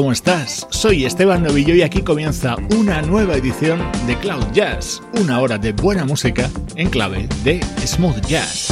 ¿Cómo estás? Soy Esteban Novillo y aquí comienza una nueva edición de Cloud Jazz, una hora de buena música en clave de smooth jazz.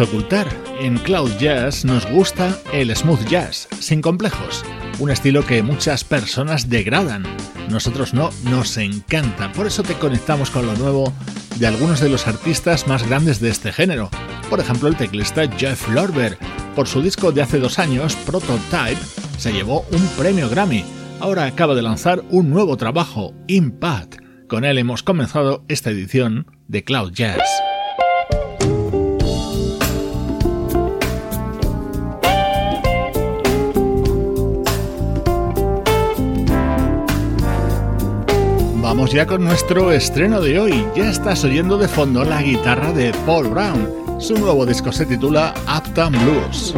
Ocultar. En Cloud Jazz nos gusta el smooth jazz, sin complejos, un estilo que muchas personas degradan. Nosotros no, nos encanta, por eso te conectamos con lo nuevo de algunos de los artistas más grandes de este género. Por ejemplo, el teclista Jeff Lorber, por su disco de hace dos años, Prototype, se llevó un premio Grammy. Ahora acaba de lanzar un nuevo trabajo, Impact. Con él hemos comenzado esta edición de Cloud Jazz. Vamos ya con nuestro estreno de hoy. Ya estás oyendo de fondo la guitarra de Paul Brown. Su nuevo disco se titula Uptown Blues.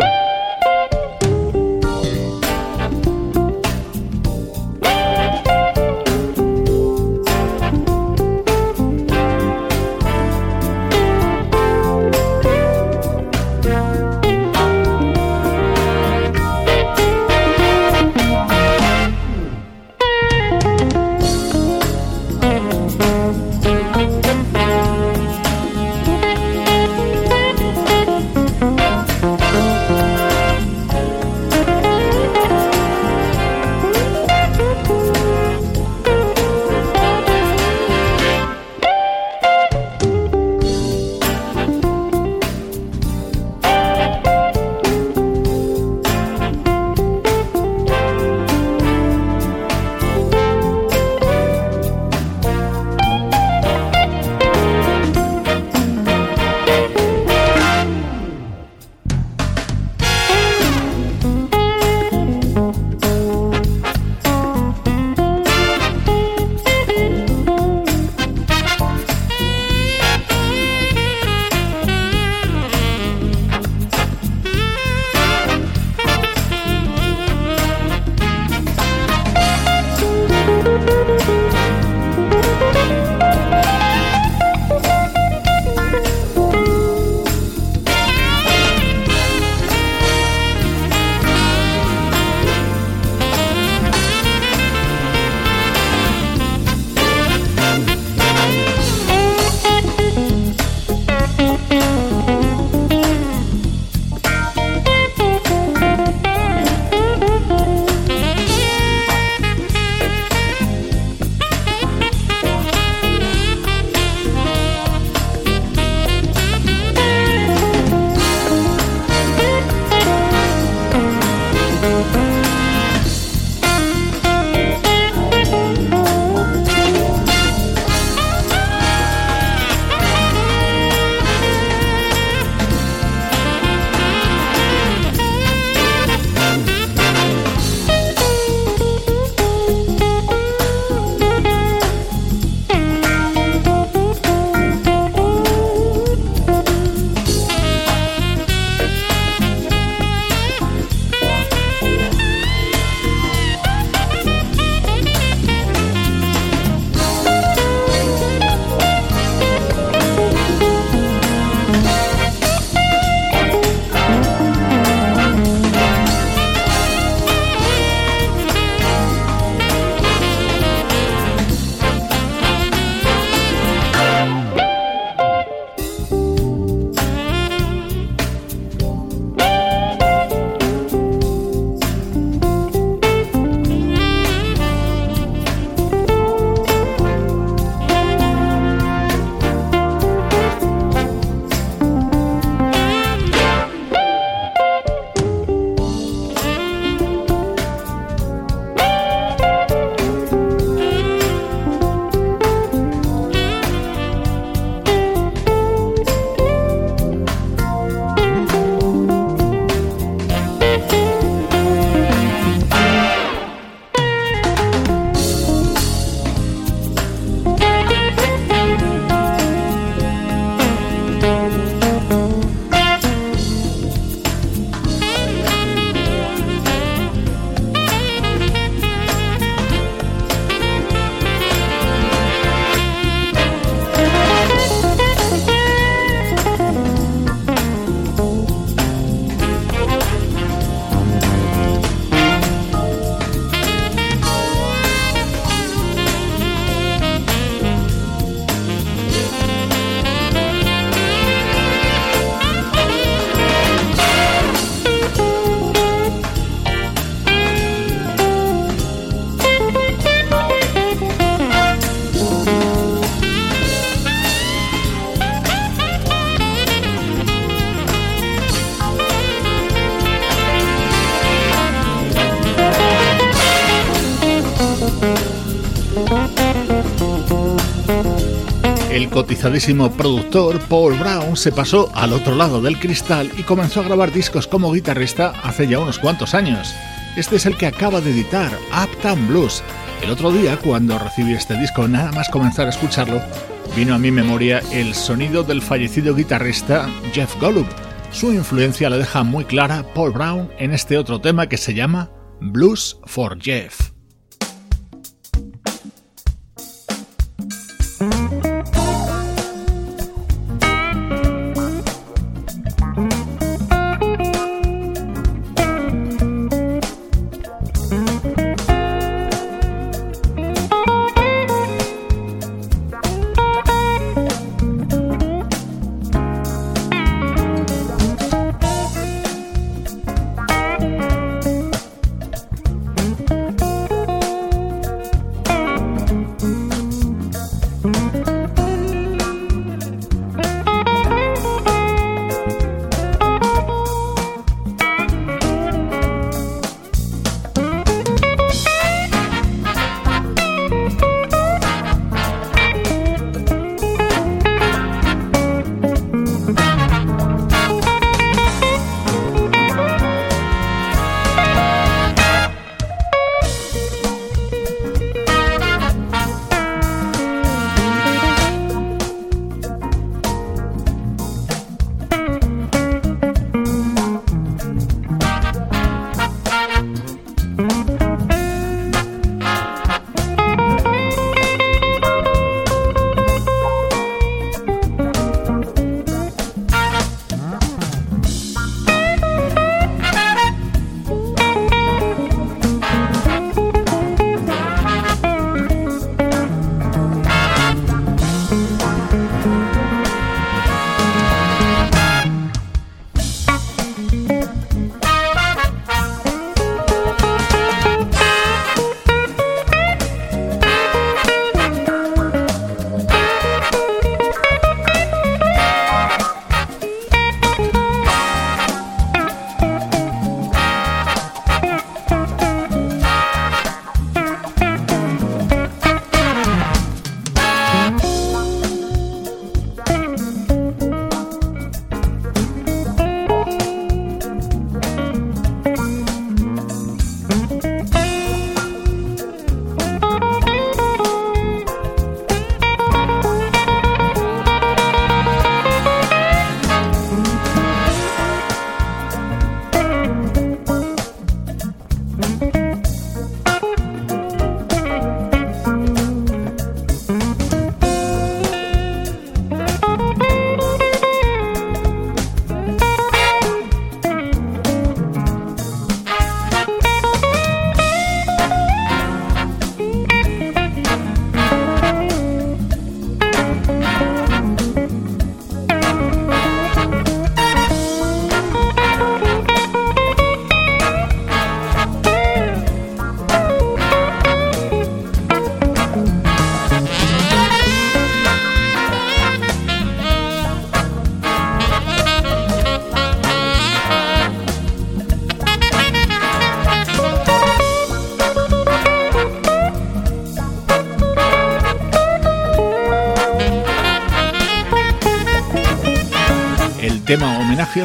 Cotizadísimo productor Paul Brown se pasó al otro lado del cristal y comenzó a grabar discos como guitarrista hace ya unos cuantos años. Este es el que acaba de editar, Uptown Blues, El otro día, cuando recibí este disco, nada más comenzar a escucharlo, vino a mi memoria el sonido del fallecido guitarrista Jeff Golub. Su influencia la deja muy clara Paul Brown en este otro tema que se llama Blues for Jeff.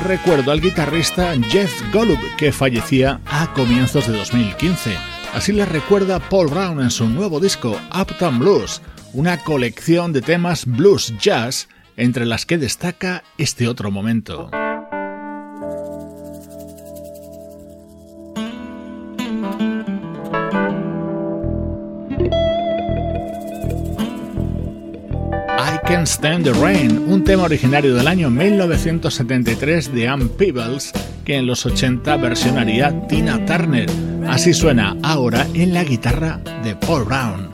Recuerdo al guitarrista Jeff Golub, que fallecía a comienzos de 2015. Así le recuerda Paul Brown en su nuevo disco Uptown Blues, una colección de temas blues jazz entre las que destaca este otro momento. Stand the Rain, un tema originario del año 1973 de Ann Peebles que en los 80 versionaría Tina Turner. Así suena ahora en la guitarra de Paul Brown.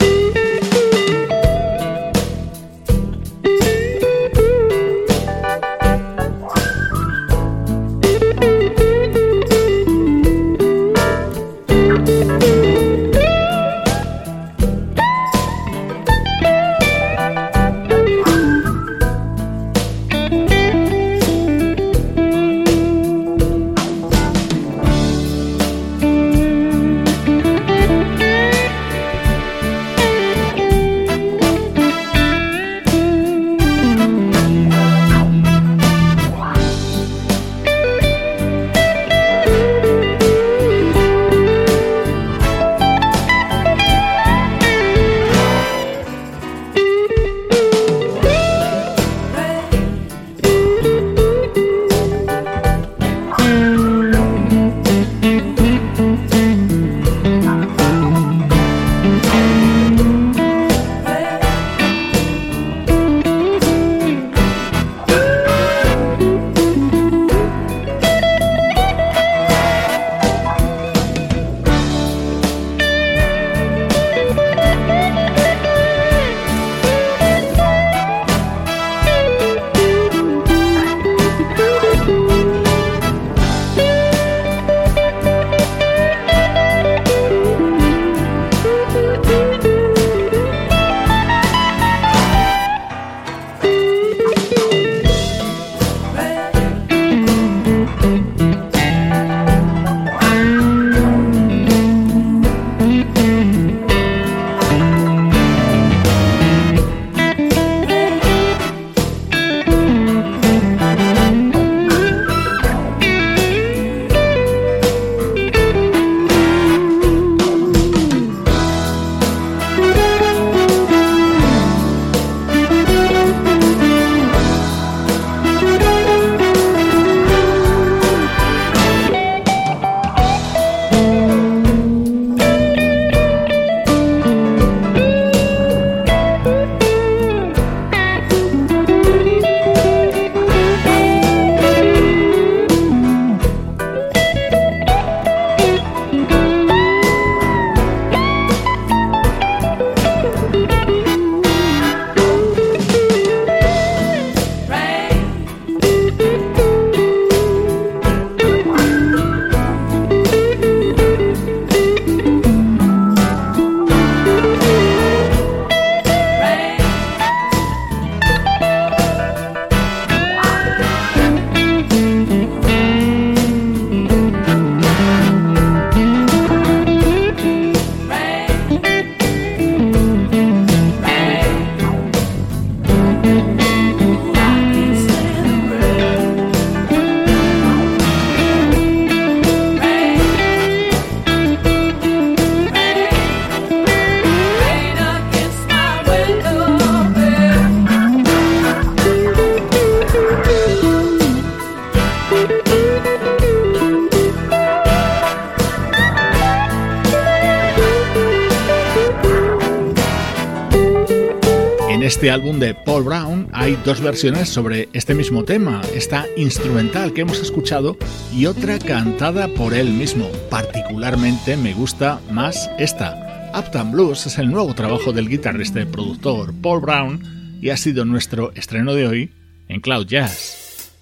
Dos versiones sobre este mismo tema, esta instrumental que hemos escuchado y otra cantada por él mismo. Particularmente me gusta más esta. Uptown Blues es el nuevo trabajo del guitarrista y productor Paul Brown y ha sido nuestro estreno de hoy en Cloud Jazz.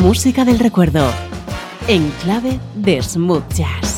Música del recuerdo en clave de smooth jazz.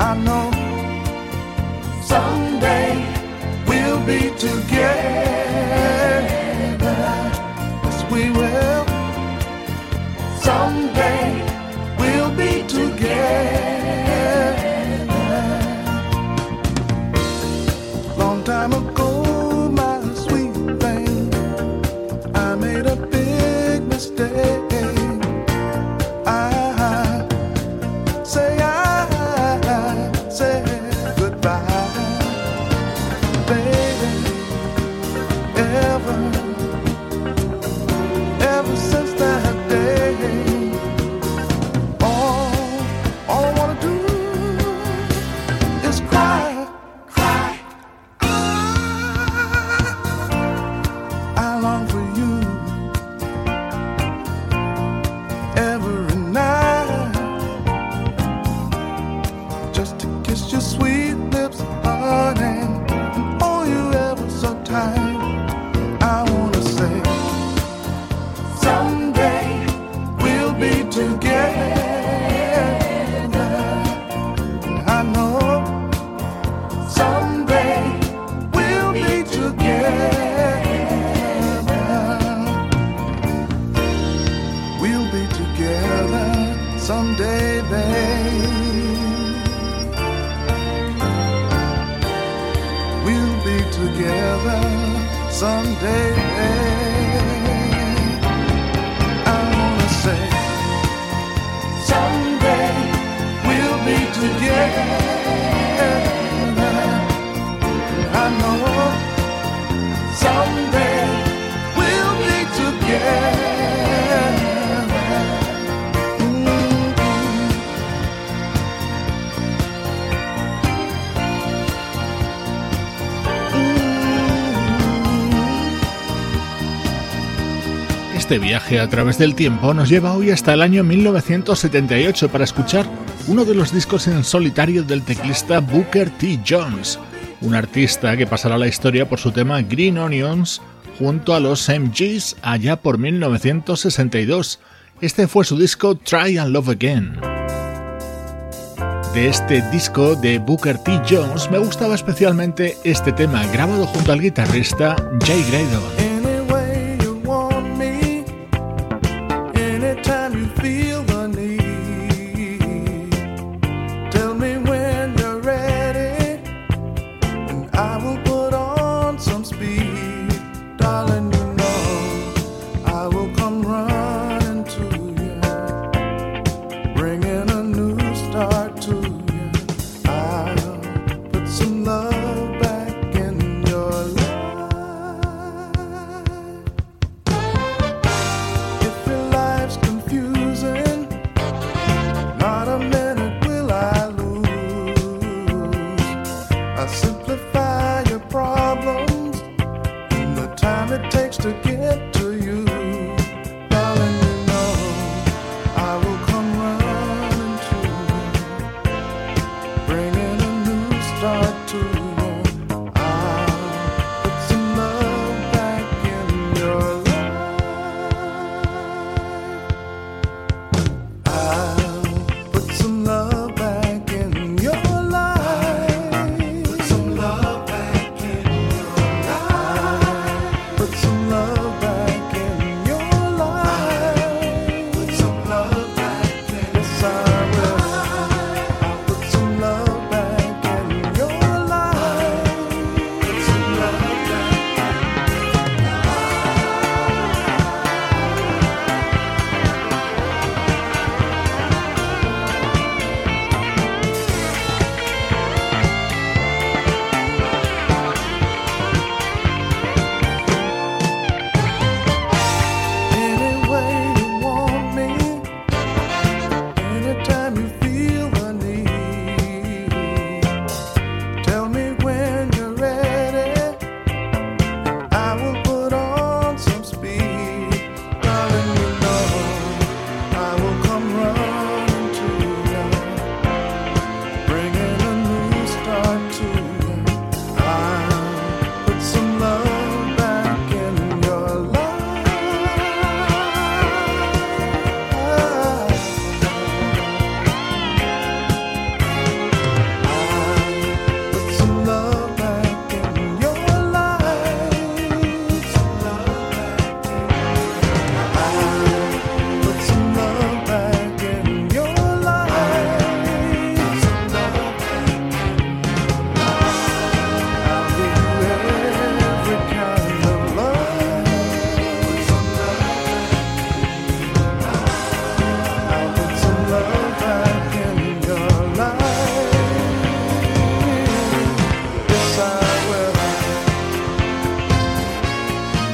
I know someday we'll be together. Este viaje a través del tiempo nos lleva hoy hasta el año 1978 para escuchar uno de los discos en solitario del teclista Booker T. Jones, un artista que pasará la historia por su tema Green Onions junto a los MGs allá por 1962. Este fue su disco Try and Love Again. De este disco de Booker T. Jones me gustaba especialmente este tema grabado junto al guitarrista Jay Graydon.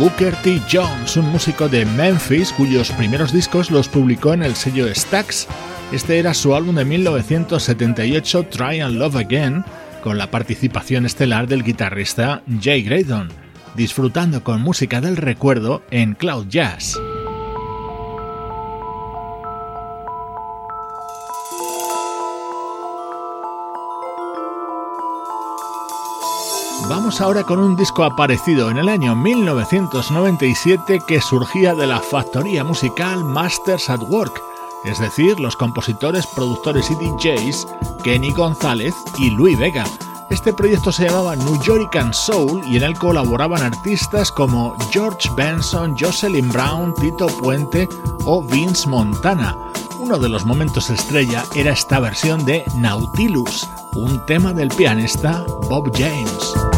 Booker T. Jones, un músico de Memphis cuyos primeros discos los publicó en el sello Stax. Este era su álbum de 1978, Try and Love Again, con la participación estelar del guitarrista Jay Graydon, disfrutando con música del recuerdo en Cloud Jazz. Vamos ahora con un disco aparecido en el año 1997 que surgía de la factoría musical Masters at Work, es decir, los compositores, productores y DJs Kenny González y Luis Vega. Este proyecto se llamaba New York and Soul y en él colaboraban artistas como George Benson, Jocelyn Brown, Tito Puente o Vince Montana. Uno de los momentos estrella era esta versión de Nautilus, un tema del pianista Bob James.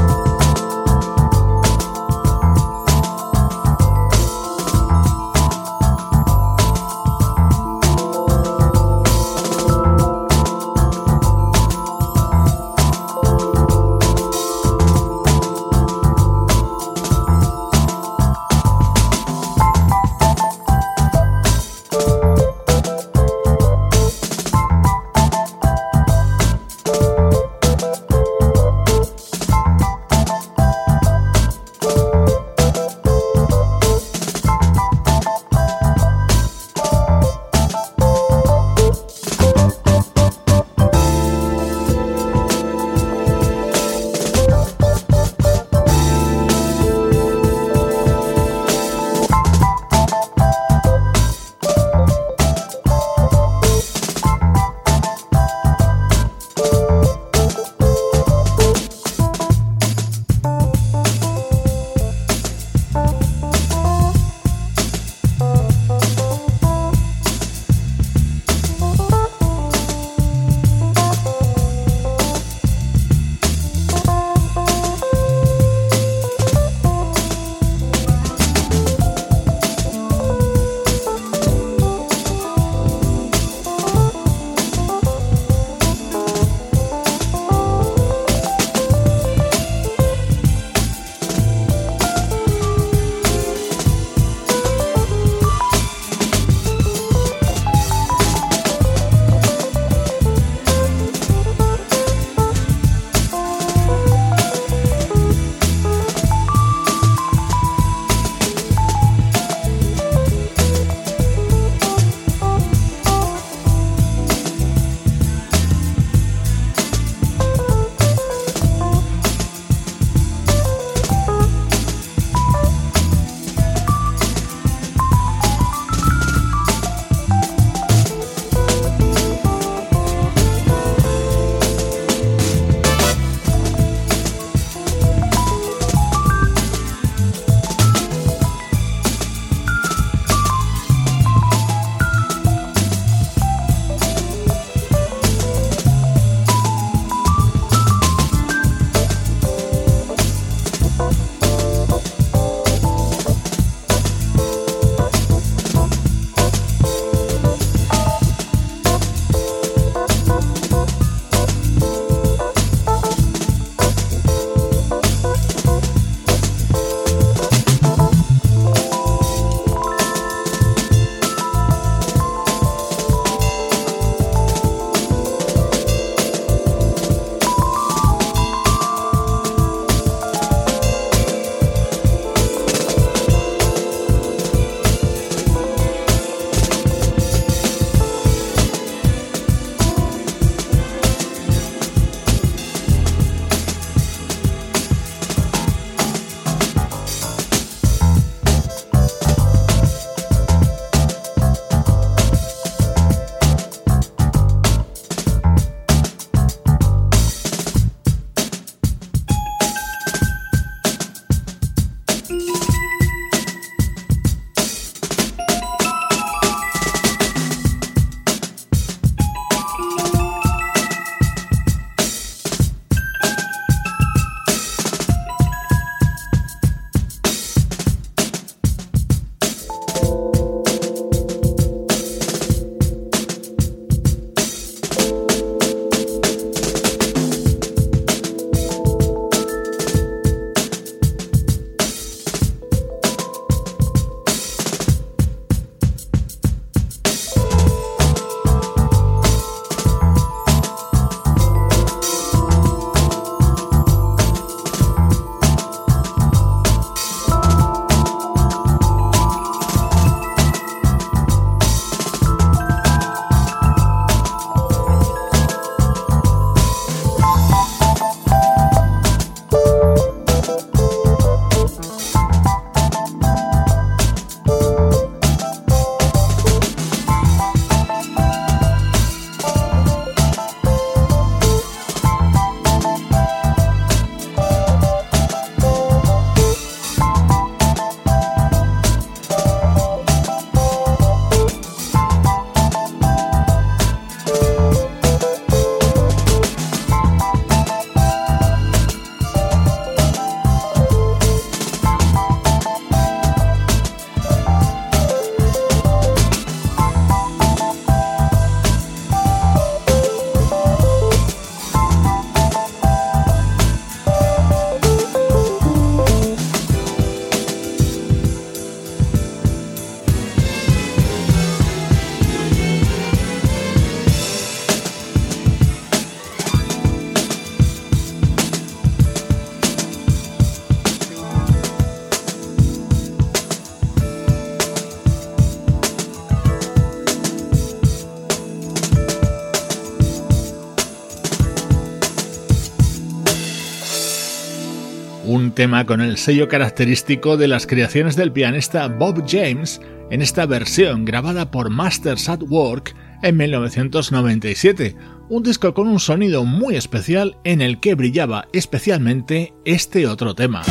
Tema con el sello característico de las creaciones del pianista Bob James en esta versión grabada por Masters at Work en 1997, un disco con un sonido muy especial en el que brillaba especialmente este otro tema.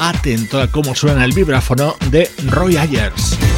Atento a cómo suena el vibráfono de Roy Ayers.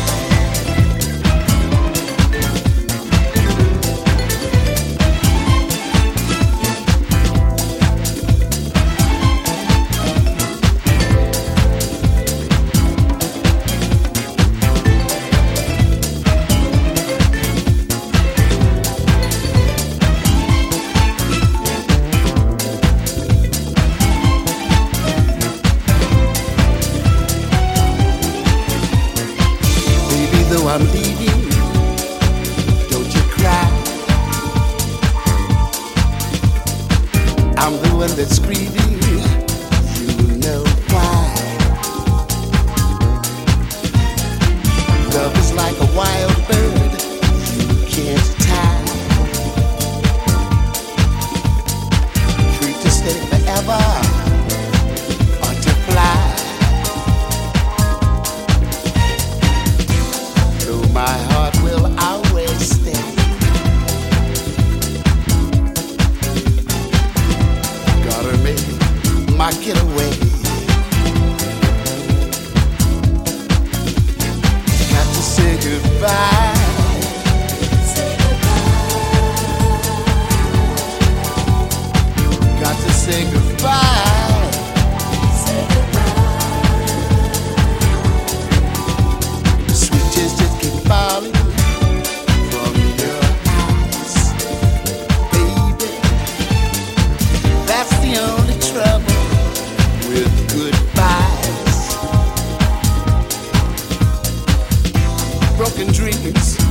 broken dreams.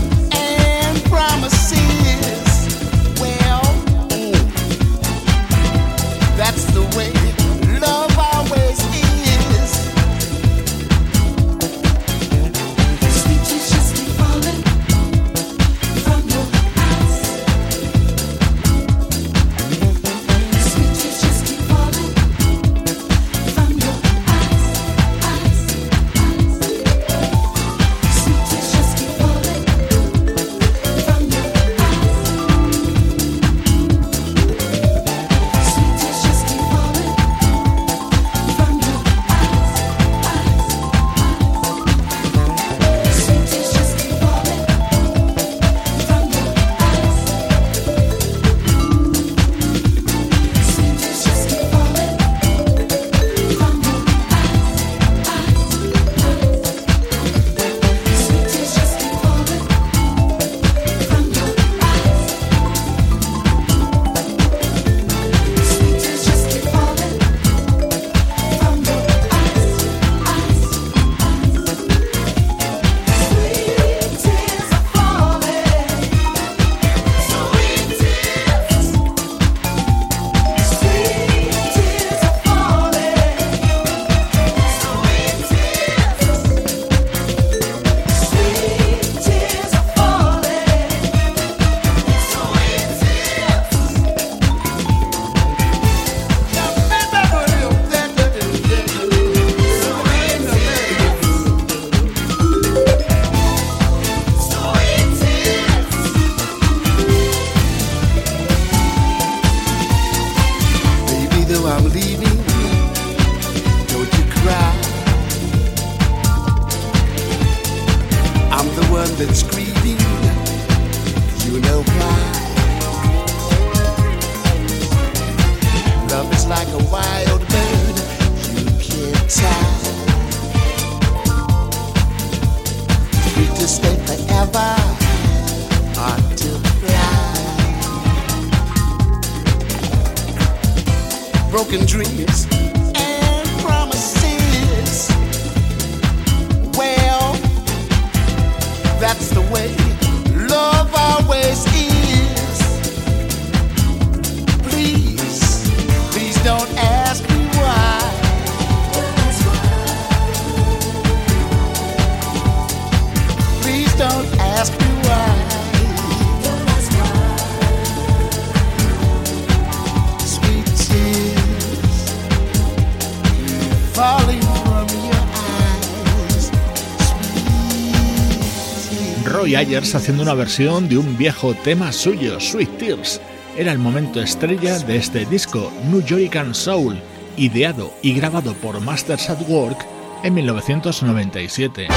Haciendo una versión de un viejo tema suyo, Sweet Tears. Era el momento estrella de este disco, New York Soul, ideado y grabado por Masters at Work en 1997.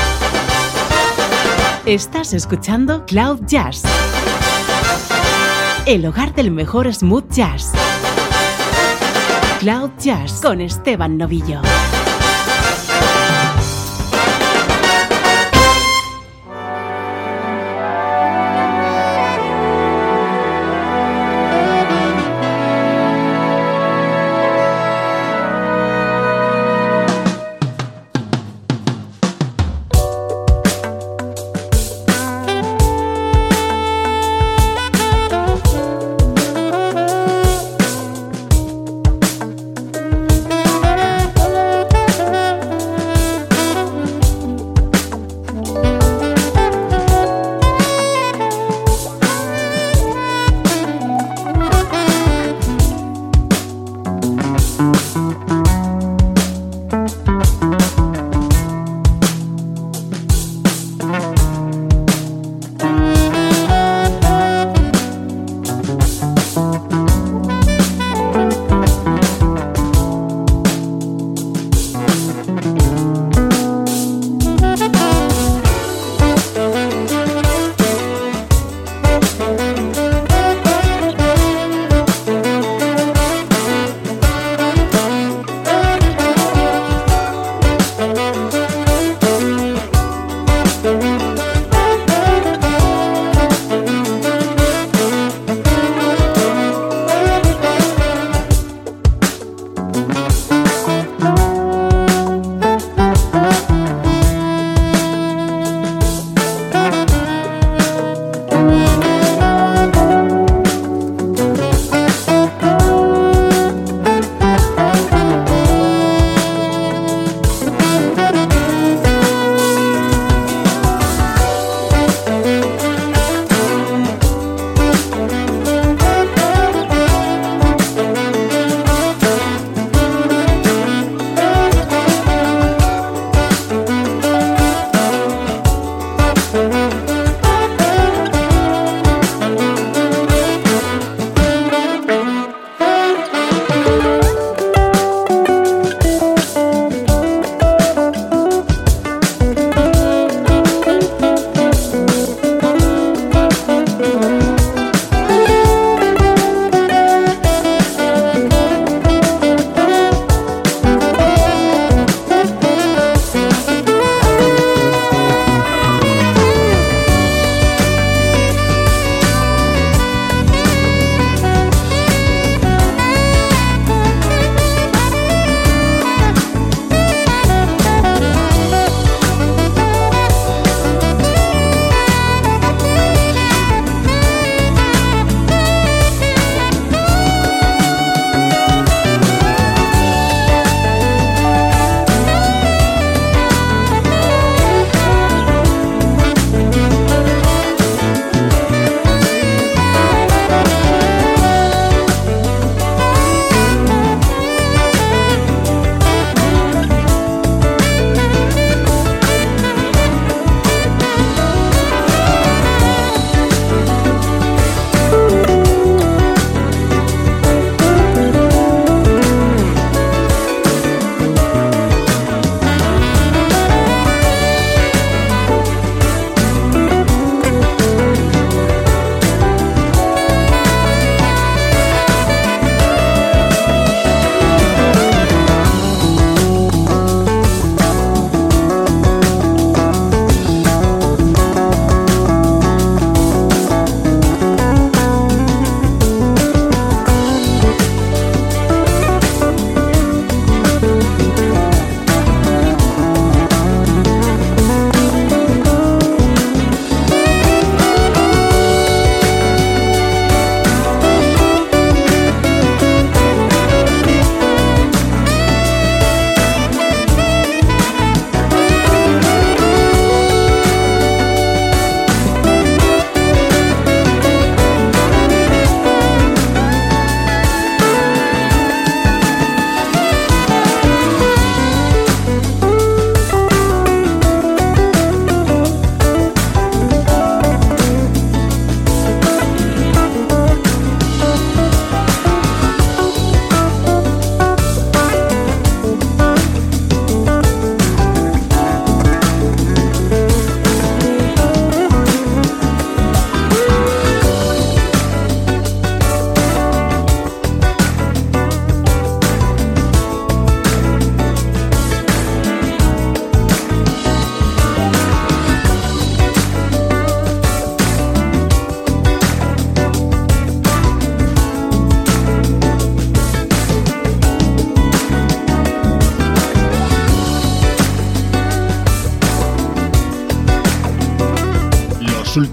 Estás escuchando Cloud Jazz, el hogar del mejor smooth jazz. Cloud Jazz con Esteban Novillo.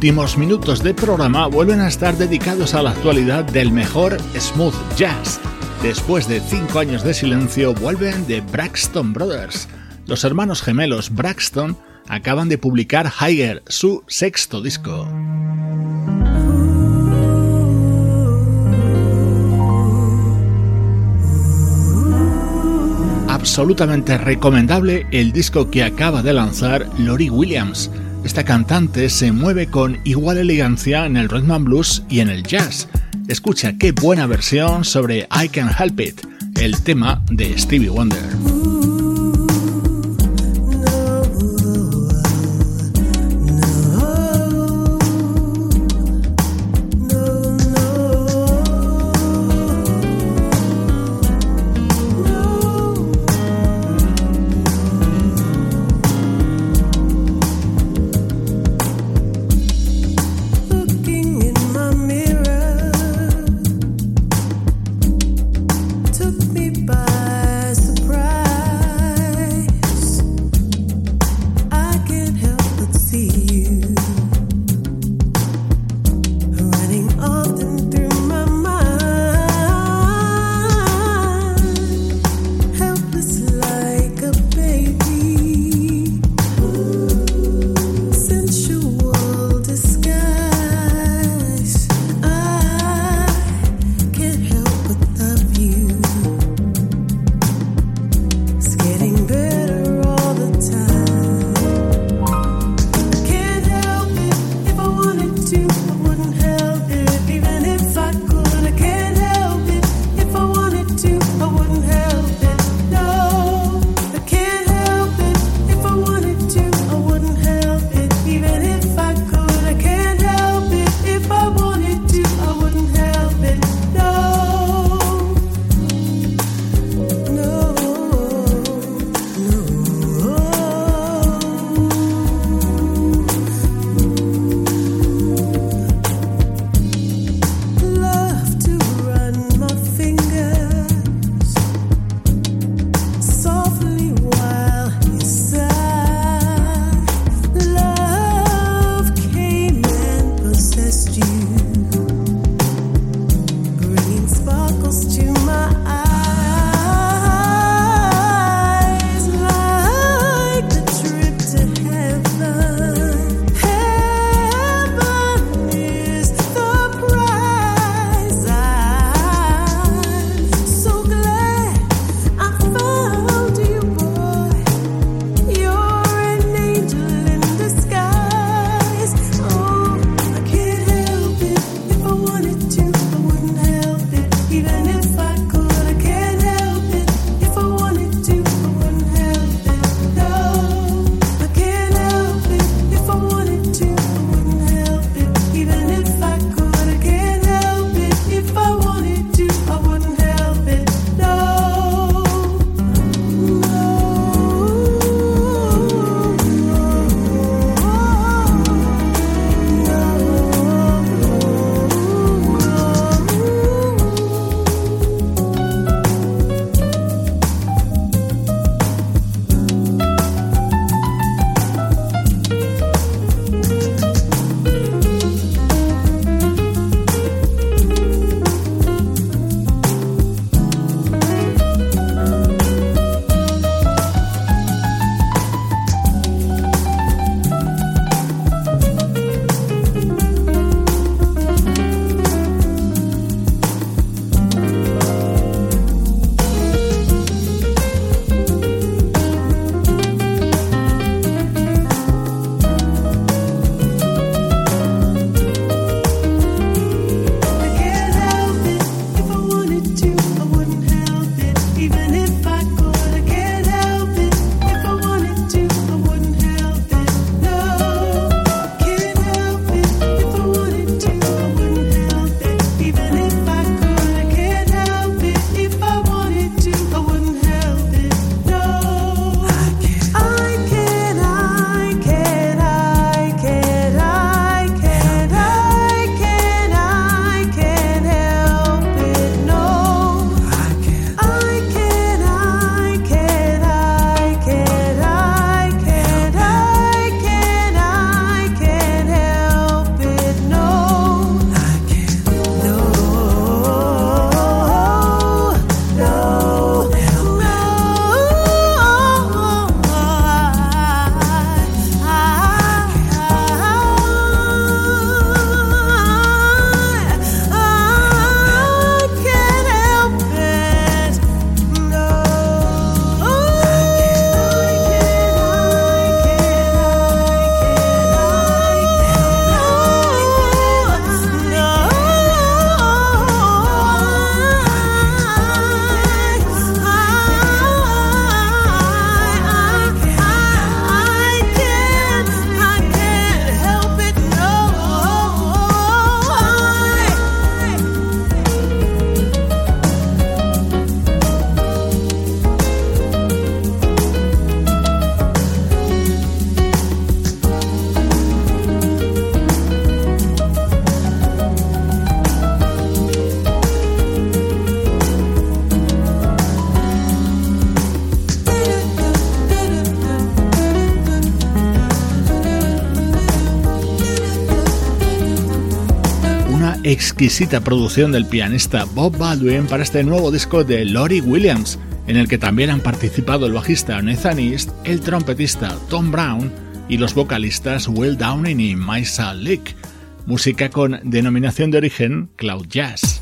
Últimos minutos de programa vuelven a estar dedicados a la actualidad del mejor smooth jazz. Después de cinco años de silencio, vuelven de Braxton Brothers. Los hermanos gemelos Braxton acaban de publicar Higher, su sexto disco. absolutamente recomendable el disco que acaba de lanzar Lori Williams. Esta cantante se mueve con igual elegancia en el rhythm and blues y en el jazz. Escucha qué buena versión sobre I Can Help It, el tema de Stevie Wonder. Exquisita producción del pianista Bob Baldwin para este nuevo disco de Lori Williams, en el que también han participado el bajista Nathan East, el trompetista Tom Brown y los vocalistas Will Downing y Maisa Leak. Música con denominación de origen Cloud Jazz.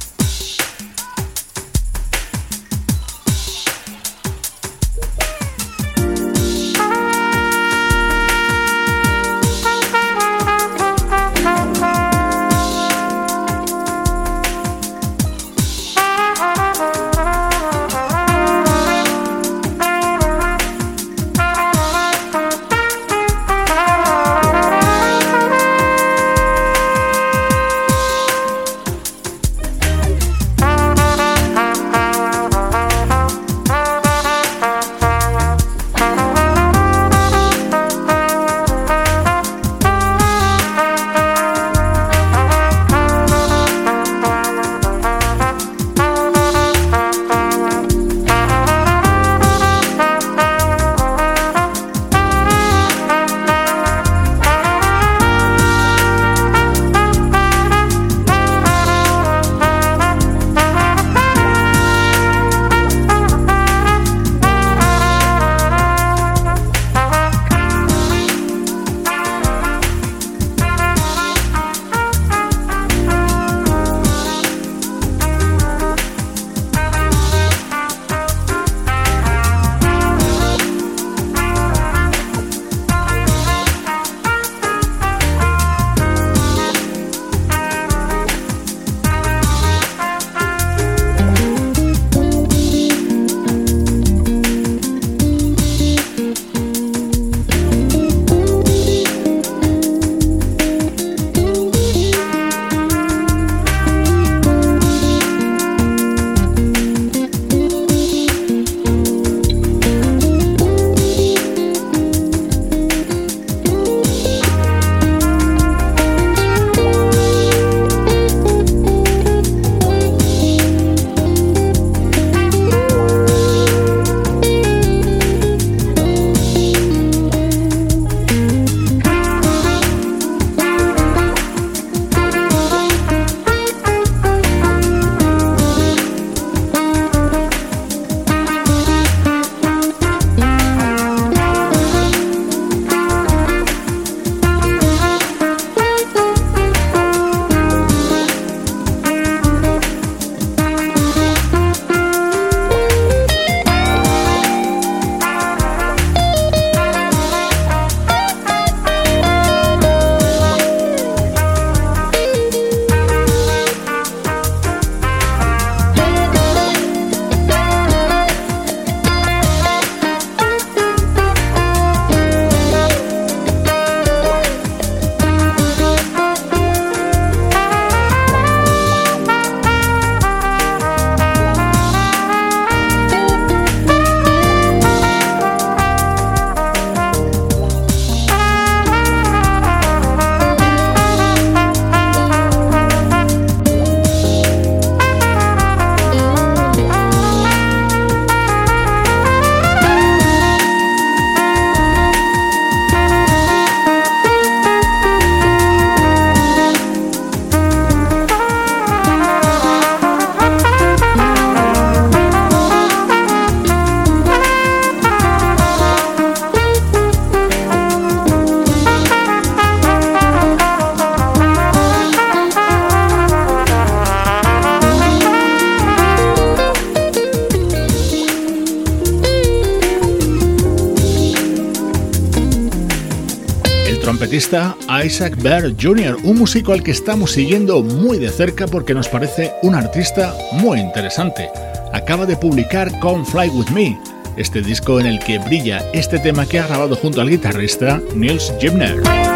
Isaac Jr., un músico al que estamos siguiendo muy de cerca porque nos parece un artista muy interesante. Acaba de publicar Come Fly With Me, este disco en el que brilla este tema que ha grabado junto al guitarrista Nils Gibner.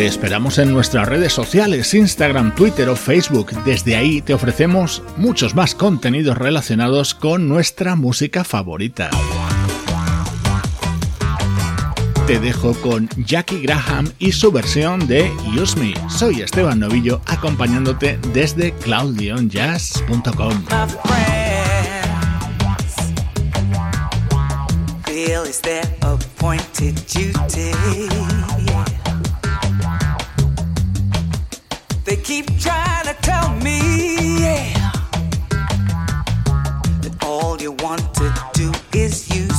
Te esperamos en nuestras redes sociales, Instagram, Twitter o Facebook. Desde ahí te ofrecemos muchos más contenidos relacionados con nuestra música favorita. Te dejo con Jackie Graham y su versión de Use Me. Soy Esteban Novillo acompañándote desde cloudionjazz.com. They keep trying to tell me yeah, that all you want to do is use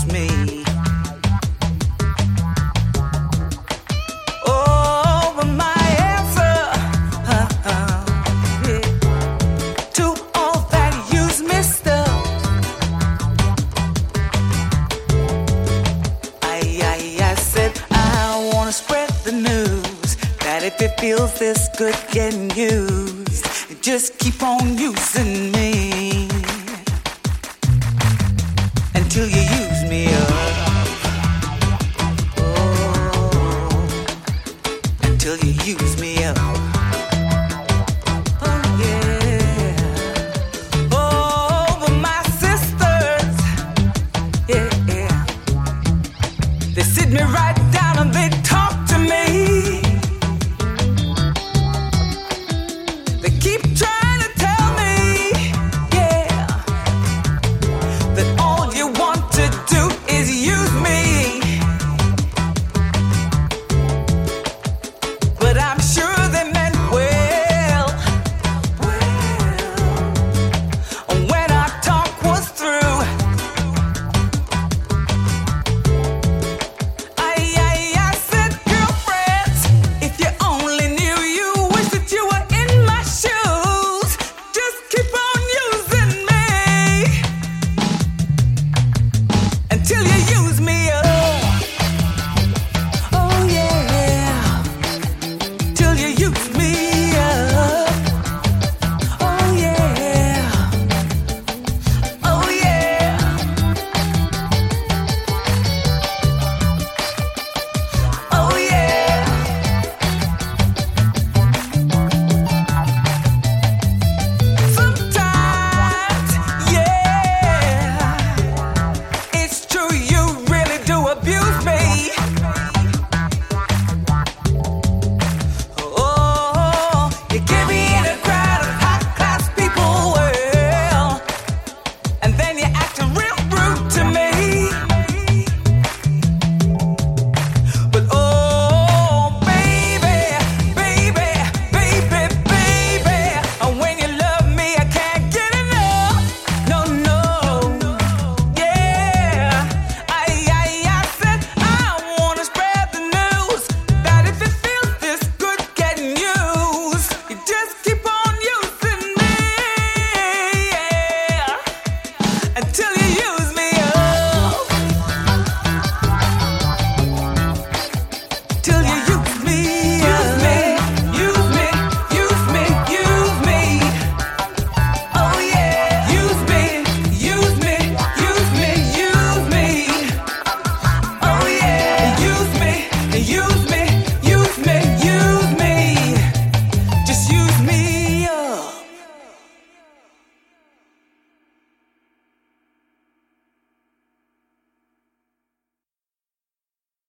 feels this good getting used, just keep on using me. Until you